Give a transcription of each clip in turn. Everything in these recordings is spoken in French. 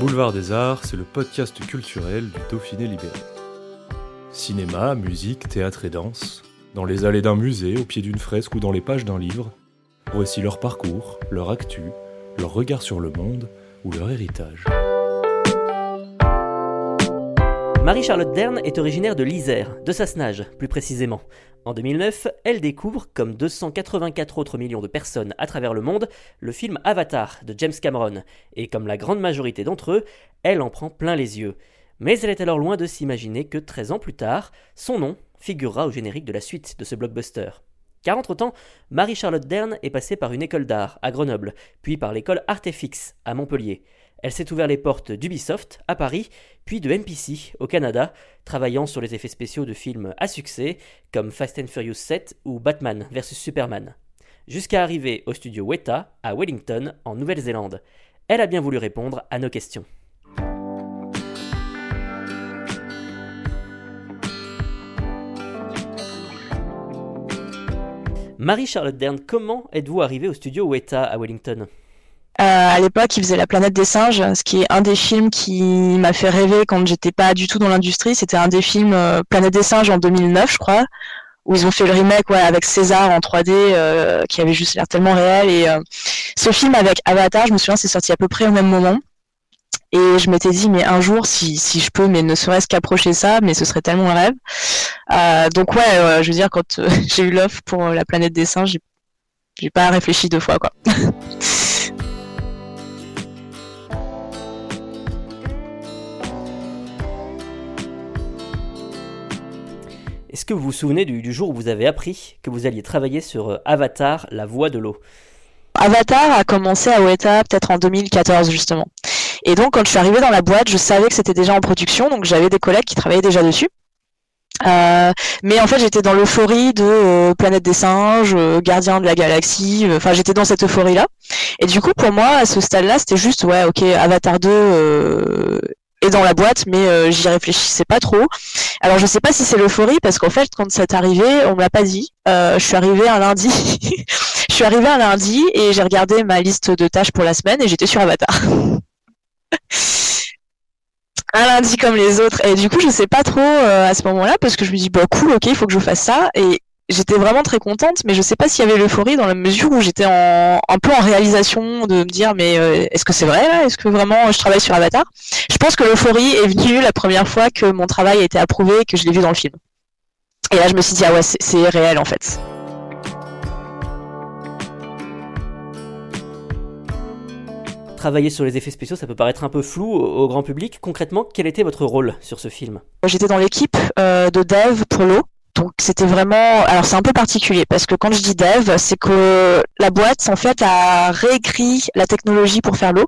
Boulevard des Arts, c'est le podcast culturel du Dauphiné libéré. Cinéma, musique, théâtre et danse, dans les allées d'un musée, au pied d'une fresque ou dans les pages d'un livre, voici leur parcours, leur actu, leur regard sur le monde ou leur héritage. Marie-Charlotte Dern est originaire de l'Isère, de Sassenage plus précisément. En 2009, elle découvre, comme 284 autres millions de personnes à travers le monde, le film Avatar de James Cameron, et comme la grande majorité d'entre eux, elle en prend plein les yeux. Mais elle est alors loin de s'imaginer que 13 ans plus tard, son nom figurera au générique de la suite de ce blockbuster. Car entre-temps, Marie-Charlotte Dern est passée par une école d'art à Grenoble, puis par l'école Artefix à Montpellier. Elle s'est ouvert les portes d'Ubisoft à Paris, puis de MPC au Canada, travaillant sur les effets spéciaux de films à succès comme Fast and Furious 7 ou Batman vs Superman. Jusqu'à arriver au studio Weta à Wellington en Nouvelle-Zélande. Elle a bien voulu répondre à nos questions. Marie-Charlotte Dern, comment êtes-vous arrivée au studio Weta à Wellington? À l'époque, il faisait La planète des singes, ce qui est un des films qui m'a fait rêver quand j'étais pas du tout dans l'industrie. C'était un des films euh, Planète des singes en 2009, je crois, où ils ont fait le remake ouais, avec César en 3D, euh, qui avait juste l'air tellement réel. Et euh, ce film avec Avatar, je me souviens, c'est sorti à peu près au même moment. Et je m'étais dit, mais un jour, si, si je peux, mais ne serait-ce qu'approcher ça, mais ce serait tellement un rêve. Euh, donc ouais, euh, je veux dire, quand euh, j'ai eu l'offre pour euh, La planète des singes, j'ai pas réfléchi deux fois, quoi. Est-ce que vous vous souvenez du, jour où vous avez appris que vous alliez travailler sur euh, Avatar, la voix de l'eau? Avatar a commencé à Weta peut-être en 2014 justement. Et donc quand je suis arrivée dans la boîte, je savais que c'était déjà en production, donc j'avais des collègues qui travaillaient déjà dessus. Euh, mais en fait, j'étais dans l'euphorie de euh, Planète des singes, Gardien de la galaxie. Enfin, j'étais dans cette euphorie-là. Et du coup, pour moi, à ce stade-là, c'était juste ouais, ok, Avatar 2 euh, est dans la boîte, mais euh, j'y réfléchissais pas trop. Alors, je sais pas si c'est l'euphorie parce qu'en fait, quand c'est arrivé, on me l'a pas dit. Euh, je suis arrivée un lundi. je suis arrivée un lundi et j'ai regardé ma liste de tâches pour la semaine et j'étais sur Avatar. un lundi comme les autres. Et du coup, je sais pas trop euh, à ce moment-là parce que je me dis, bah cool, ok, il faut que je fasse ça. Et j'étais vraiment très contente, mais je sais pas s'il y avait l'euphorie dans la mesure où j'étais en, un peu en réalisation de me dire, mais euh, est-ce que c'est vrai là? Est-ce que vraiment je travaille sur Avatar? Je pense que l'euphorie est venue la première fois que mon travail a été approuvé et que je l'ai vu dans le film. Et là, je me suis dit, ah ouais, c'est réel en fait. Travailler sur les effets spéciaux, ça peut paraître un peu flou au, grand public. Concrètement, quel était votre rôle sur ce film? J'étais dans l'équipe euh, de dev pour l'eau. Donc c'était vraiment, alors c'est un peu particulier parce que quand je dis dev, c'est que la boîte en fait a réécrit la technologie pour faire l'eau.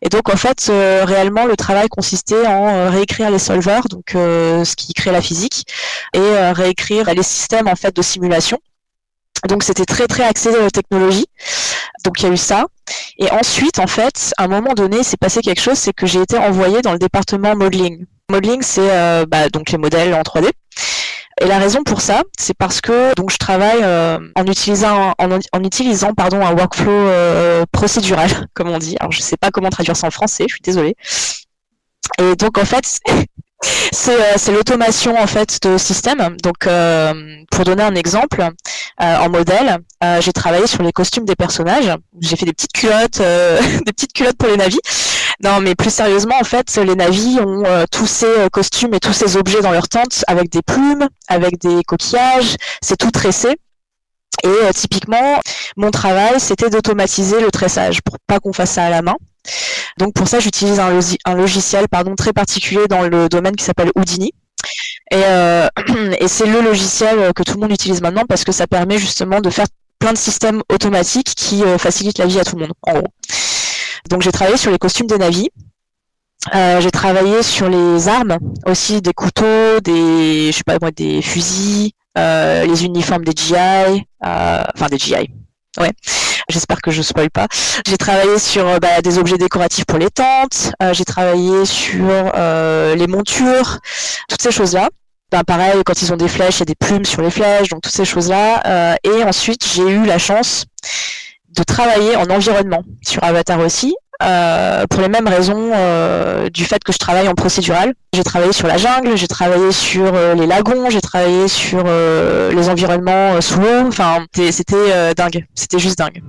Et donc en fait euh, réellement le travail consistait en euh, réécrire les solvers, donc euh, ce qui crée la physique, et euh, réécrire les systèmes en fait de simulation. Donc c'était très très axé technologie. Donc il y a eu ça. Et ensuite en fait, à un moment donné, s'est passé quelque chose, c'est que j'ai été envoyée dans le département modeling. Modeling, c'est bah, donc les modèles en 3D. Et la raison pour ça, c'est parce que donc je travaille euh, en utilisant en, en utilisant pardon un workflow euh, procédural, comme on dit. Alors je sais pas comment traduire ça en français, je suis désolée. Et donc en fait, c'est euh, c'est l'automation en fait de système. Donc euh, pour donner un exemple, euh, en modèle, j'ai travaillé sur les costumes des personnages. J'ai fait des petites culottes, des petites culottes pour les navis. Non, mais plus sérieusement, en fait, les navis ont tous ces costumes et tous ces objets dans leur tente avec des plumes, avec des coquillages. C'est tout tressé. Et typiquement, mon travail, c'était d'automatiser le tressage pour pas qu'on fasse ça à la main. Donc pour ça, j'utilise un, logi- un logiciel pardon très particulier dans le domaine qui s'appelle Houdini. Et, euh, c'est le logiciel que tout le monde utilise maintenant parce que ça permet justement de faire plein de systèmes automatiques qui facilitent la vie à tout le monde, en gros. Donc j'ai travaillé sur les costumes des navis. j'ai travaillé sur les armes aussi, des couteaux, des je sais pas des fusils, les uniformes des GI, enfin des GI, Ouais, j'espère que je spoil pas. J'ai travaillé sur euh, bah, des objets décoratifs pour les tentes. Euh, j'ai travaillé sur euh, les montures, toutes ces choses-là. Ben, pareil, quand ils ont des flèches, il y a des plumes sur les flèches, donc toutes ces choses-là. et ensuite, j'ai eu la chance de travailler en environnement sur Avatar aussi. Euh, pour les mêmes raisons euh, du fait que je travaille en procédural. J'ai travaillé sur la jungle, j'ai travaillé sur euh, les lagons, j'ai travaillé sur les environnements sous l'eau. Enfin, c'était dingue, c'était juste dingue.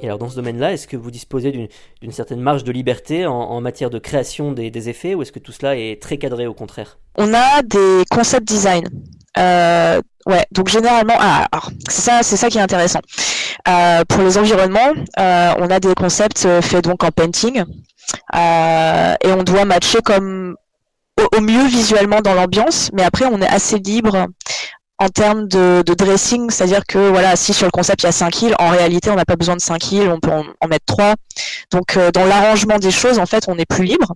Et alors dans ce domaine-là, est-ce que vous disposez d'une certaine marge de liberté en, matière de création des, des effets ou est-ce que tout cela est très cadré au contraire? On a des concept design. Euh, ouais, donc généralement, ah, c'est ça, c'est ça qui est intéressant. Euh, pour les environnements, euh, on a des concepts faits donc en painting et on doit matcher comme au, mieux visuellement dans l'ambiance, mais après on est assez libre en termes de, dressing, c'est-à-dire que voilà, si sur le concept il y a 5 îles, en réalité on n'a pas besoin de 5 îles, on peut en, mettre 3. Donc dans l'arrangement des choses, en fait, on est plus libre.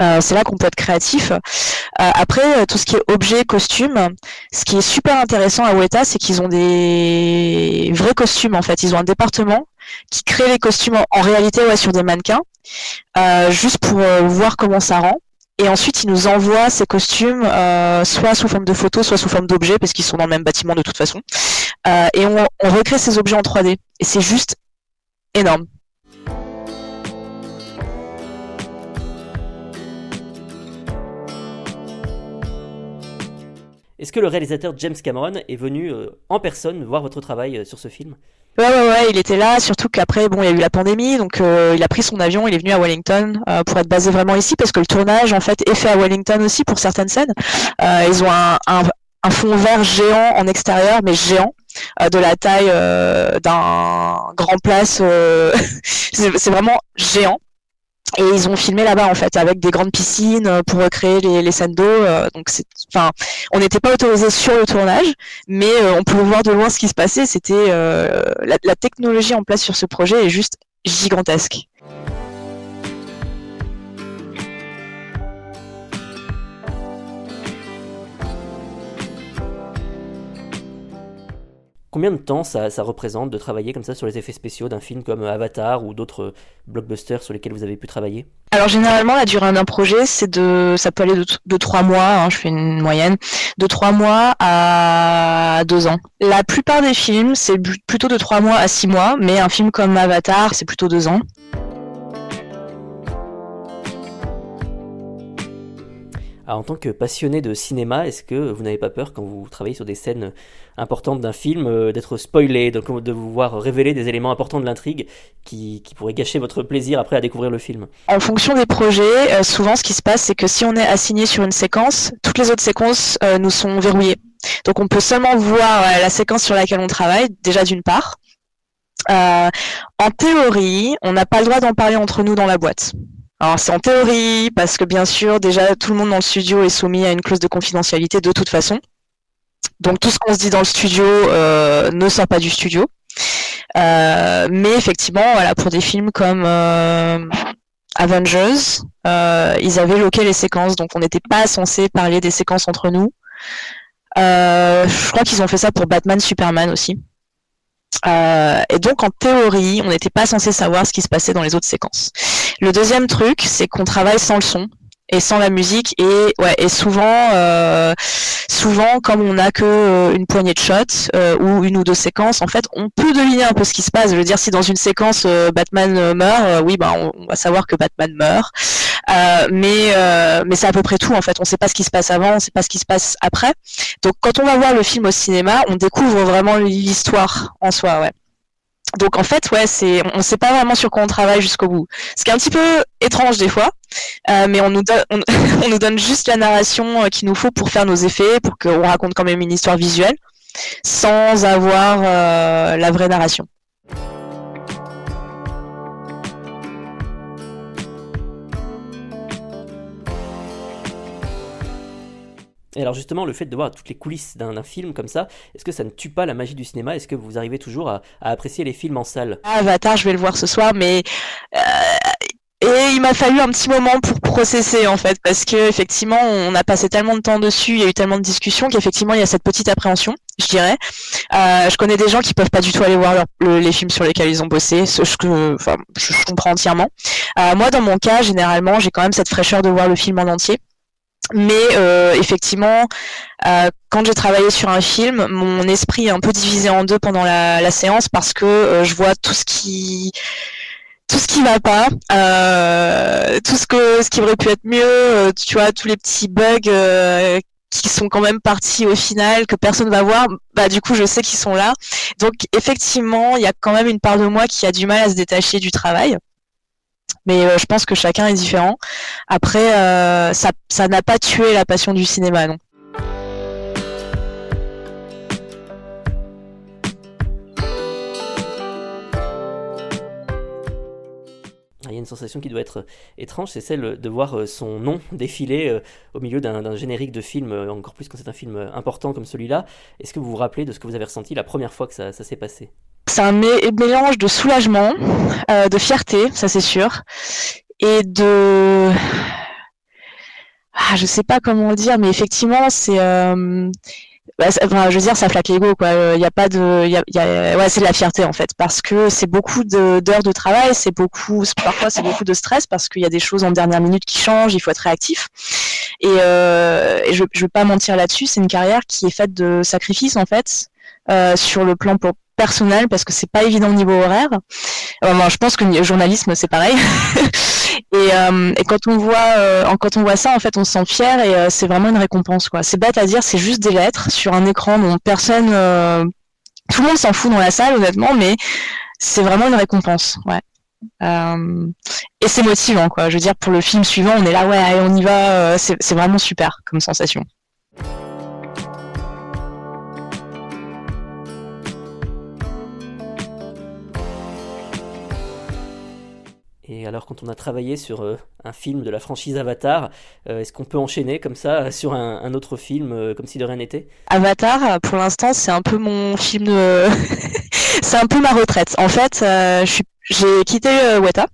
Euh, c'est là qu'on peut être créatif. Euh, après, euh, tout ce qui est objet, costume, ce qui est super intéressant à Weta, c'est qu'ils ont des vrais costumes en fait. Ils ont un département qui crée les costumes en, réalité ouais, sur des mannequins, juste pour voir comment ça rend. Et ensuite, ils nous envoient ces costumes, soit sous forme de photos, soit sous forme d'objets, parce qu'ils sont dans le même bâtiment de toute façon. et on, on recrée ces objets en 3D. Et c'est juste énorme. Est-ce que le réalisateur James Cameron est venu euh, en personne voir votre travail euh, sur ce film? Ouais, ouais, ouais, il était là, surtout qu'après, bon, il y a eu la pandémie, donc euh, il a pris son avion, il est venu à Wellington pour être basé vraiment ici, parce que le tournage, en fait, est fait à Wellington aussi pour certaines scènes. ils ont un, un, fond vert géant en extérieur, mais géant, de la taille d'un grand place. c'est vraiment géant. Et ils ont filmé là-bas en fait avec des grandes piscines euh, pour recréer les, les scènes d'eau. Euh, donc c'est, enfin, on n'était pas autorisé sur le tournage, mais euh, on pouvait voir de loin ce qui se passait. C'était la, la technologie en place sur ce projet est juste gigantesque. Combien de temps ça, représente de travailler comme ça sur les effets spéciaux d'un film comme Avatar ou d'autres blockbusters sur lesquels vous avez pu travailler? Alors généralement la durée d'un projet c'est de ça peut aller de, trois mois, hein, je fais une moyenne, de trois mois à deux ans. La plupart des films c'est plutôt de trois mois à six mois, mais un film comme Avatar c'est plutôt deux ans. En tant que passionné de cinéma, est-ce que vous n'avez pas peur quand vous travaillez sur des scènes importante d'un film, euh, d'être spoilé, donc de vous voir révéler des éléments importants de l'intrigue qui, qui pourraient gâcher votre plaisir après à découvrir le film? En fonction des projets, euh, souvent ce qui se passe, c'est que si on est assigné sur une séquence, toutes les autres séquences euh, nous sont verrouillées. Donc on peut seulement voir la séquence sur laquelle on travaille, déjà d'une part. en théorie, on n'a pas le droit d'en parler entre nous dans la boîte. Alors c'est en théorie, parce que bien sûr, déjà tout le monde dans le studio est soumis à une clause de confidentialité de toute façon. Donc tout ce qu'on se dit dans le studio euh, ne sort pas du studio. Euh, mais effectivement, voilà, pour des films comme euh, Avengers, ils avaient loqué les séquences, donc on n'était pas censé parler des séquences entre nous. je crois qu'ils ont fait ça pour Batman, Superman aussi. et donc en théorie, on n'était pas censé savoir ce qui se passait dans les autres séquences. Le deuxième truc, c'est qu'on travaille sans le son et sans la musique et ouais et souvent euh, souvent comme on n'a que euh, une poignée de shots euh, ou une ou deux séquences en fait on peut deviner un peu ce qui se passe. Je veux dire si dans une séquence Batman meurt oui bah on, va savoir que Batman meurt. Mais mais c'est à peu près tout en fait. On sait pas ce qui se passe avant on sait pas ce qui se passe après. Donc quand on va voir le film au cinéma on découvre vraiment l'histoire en soi ouais donc en fait, ouais, c'est, on sait pas vraiment sur quoi on travaille jusqu'au bout. Ce qui est un petit peu étrange des fois, euh, mais on nous, donne, on, nous donne juste la narration euh, qu'il nous faut pour faire nos effets, pour qu'on raconte quand même une histoire visuelle, sans avoir euh, la vraie narration. Et alors justement, le fait de voir toutes les coulisses d'un film comme ça, est-ce que ça ne tue pas la magie du cinéma? Est-ce que vous arrivez toujours à, apprécier les films en salle? Avatar, je vais le voir ce soir, mais euh, et il m'a fallu un petit moment pour processer en fait, parce que effectivement, on a passé tellement de temps dessus, il y a eu tellement de discussions qu'effectivement, il y a cette petite appréhension, je dirais. Euh, je connais des gens qui peuvent pas du tout aller voir les films sur lesquels ils ont bossé, ce que, je, comprends entièrement. Euh, moi, dans mon cas, généralement, j'ai quand même cette fraîcheur de voir le film en entier. Mais euh, effectivement, euh, quand j'ai travaillé sur un film, mon esprit est un peu divisé en deux pendant la, la séance parce que euh, je vois tout ce qui tout ce qui va pas, euh, tout ce que ce qui aurait pu être mieux, euh, tu vois, tous les petits bugs euh, qui sont quand même partis au final, que personne va voir, bah du coup je sais qu'ils sont là. Donc effectivement, il y a quand même une part de moi qui a du mal à se détacher du travail. Mais je pense que chacun est différent. Après, ça ça n'a pas tué la passion du cinéma, non. il y a une sensation qui doit être euh, étrange, c'est celle de voir euh, son nom défiler euh, au milieu d'un générique de film, encore plus quand c'est un film important comme celui-là. Est-ce que vous vous rappelez de ce que vous avez ressenti la première fois que ça, s'est passé? C'est un mélange de soulagement, de fierté, ça c'est sûr, et de... Ah, je sais pas comment le dire, mais effectivement, c'est bah, enfin, je veux dire, ça flatte l'ego, quoi. Il euh, a pas de, y a, ouais, c'est de la fierté en fait, parce que c'est beaucoup d'heures de, travail, c'est beaucoup, parfois c'est beaucoup de stress parce qu'il y a des choses en dernière minute qui changent, il faut être réactif. Et, euh, je, je veux pas mentir là-dessus, c'est une carrière qui est faite de sacrifices en fait, euh, sur le plan personnel parce que c'est pas évident au niveau horaire. Euh, je pense que le journalisme c'est pareil. et, euh, et, quand on voit euh, quand on voit ça en fait on se sent fier et c'est vraiment une récompense quoi. C'est bête à dire, c'est juste des lettres sur un écran dont personne tout le monde s'en fout dans la salle honnêtement mais c'est vraiment une récompense. Et c'est motivant quoi. Je veux dire pour le film suivant on est là ouais on y va c'est vraiment super comme sensation. Alors, quand on a travaillé sur euh, un film de la franchise Avatar, euh, est-ce qu'on peut enchaîner comme ça sur un, autre film, euh, comme si de rien n'était? Avatar, pour l'instant, c'est un peu mon film, c'est un peu ma retraite. En fait, j'ai quitté Weta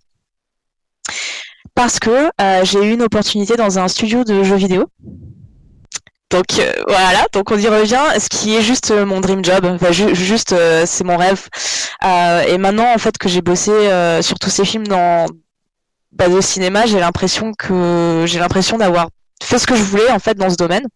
parce que j'ai eu une opportunité dans un studio de jeux vidéo donc euh, voilà, donc on y revient, ce qui est juste euh, mon dream job, juste euh, c'est mon rêve. et maintenant en fait que j'ai bossé sur tous ces films dans bah, de cinéma, j'ai l'impression que j'ai l'impression d'avoir fait ce que je voulais en fait dans ce domaine.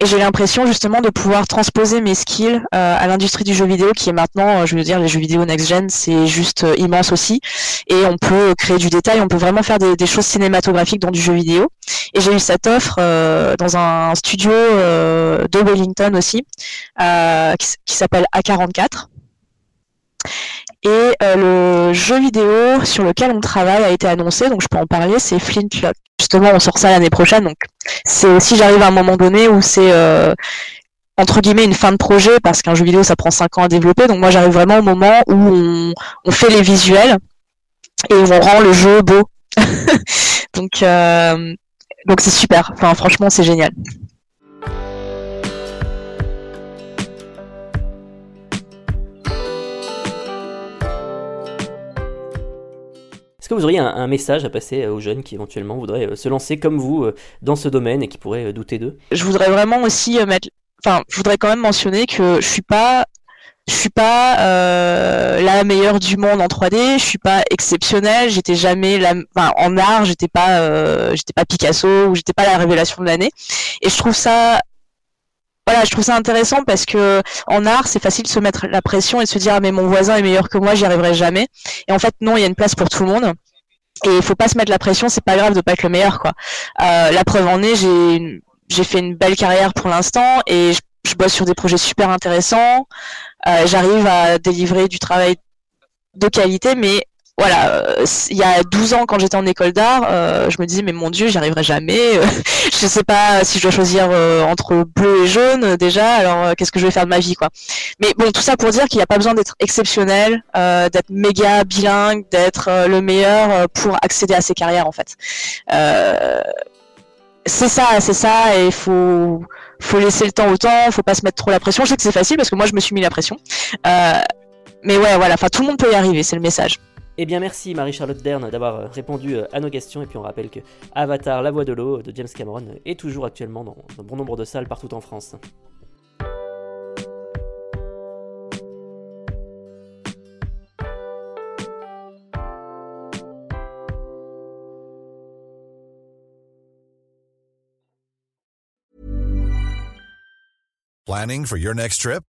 Et j'ai l'impression justement de pouvoir transposer mes skills euh, à l'industrie du jeu vidéo qui est maintenant, euh, je veux dire, les jeux vidéo next-gen, c'est juste euh, immense aussi. Et on peut créer du détail, on peut vraiment faire des, choses cinématographiques dans du jeu vidéo. Et j'ai eu cette offre dans un studio de Wellington aussi, qui, qui s'appelle A44. Et le jeu vidéo sur lequel on travaille a été annoncé, donc je peux en parler, c'est Flintlock justement, on sort ça l'année prochaine. Donc, c'est aussi, j'arrive à un moment donné où c'est euh, entre guillemets une fin de projet parce qu'un jeu vidéo ça prend 5 ans à développer. Donc moi, j'arrive vraiment au moment où on, fait les visuels et on rend le jeu beau. donc, euh, donc c'est super. Enfin, franchement, c'est génial. Que vous auriez un, message à passer aux jeunes qui éventuellement voudraient euh, se lancer comme vous euh, dans ce domaine et qui pourraient euh, douter d'eux? Je voudrais vraiment aussi mettre, enfin, je voudrais quand même mentionner que je suis pas je suis pas la meilleure du monde en 3D, je suis pas exceptionnelle, j'étais jamais en art, j'étais pas, j'étais pas Picasso ou j'étais pas la révélation de l'année. Et je trouve ça, voilà, je trouve ça intéressant parce que en art, c'est facile de se mettre la pression et de se dire ah mais mon voisin est meilleur que moi, j'y arriverai jamais. Et en fait non, il y a une place pour tout le monde. Et il faut pas se mettre la pression, c'est pas grave de pas être le meilleur quoi. Euh, la preuve en est, j'ai j'ai fait une belle carrière pour l'instant et je, je, bosse sur des projets super intéressants. Euh, J'arrive à délivrer du travail de qualité, mais voilà, euh, il y a 12 ans quand j'étais en école d'art, euh, je me disais mais mon dieu, j'y arriverai jamais. je sais pas si je dois choisir euh, entre bleu et jaune déjà. Alors qu'est-ce que je vais faire de ma vie quoi Mais bon, tout ça pour dire qu'il n'y a pas besoin d'être exceptionnel, d'être méga bilingue, d'être le meilleur pour accéder à ces carrières en fait. C'est ça, c'est ça, et il faut, faut laisser le temps au temps, faut pas se mettre trop la pression. Je sais que c'est facile parce que moi je me suis mis la pression. Euh, mais ouais, voilà, enfin tout le monde peut y arriver, c'est le message. Eh bien merci Marie-Charlotte Dern d'avoir euh, répondu euh, à nos questions et puis on rappelle que Avatar, la voix de l'eau de James Cameron est toujours actuellement dans un bon nombre de salles partout en France. Planning for your next trip?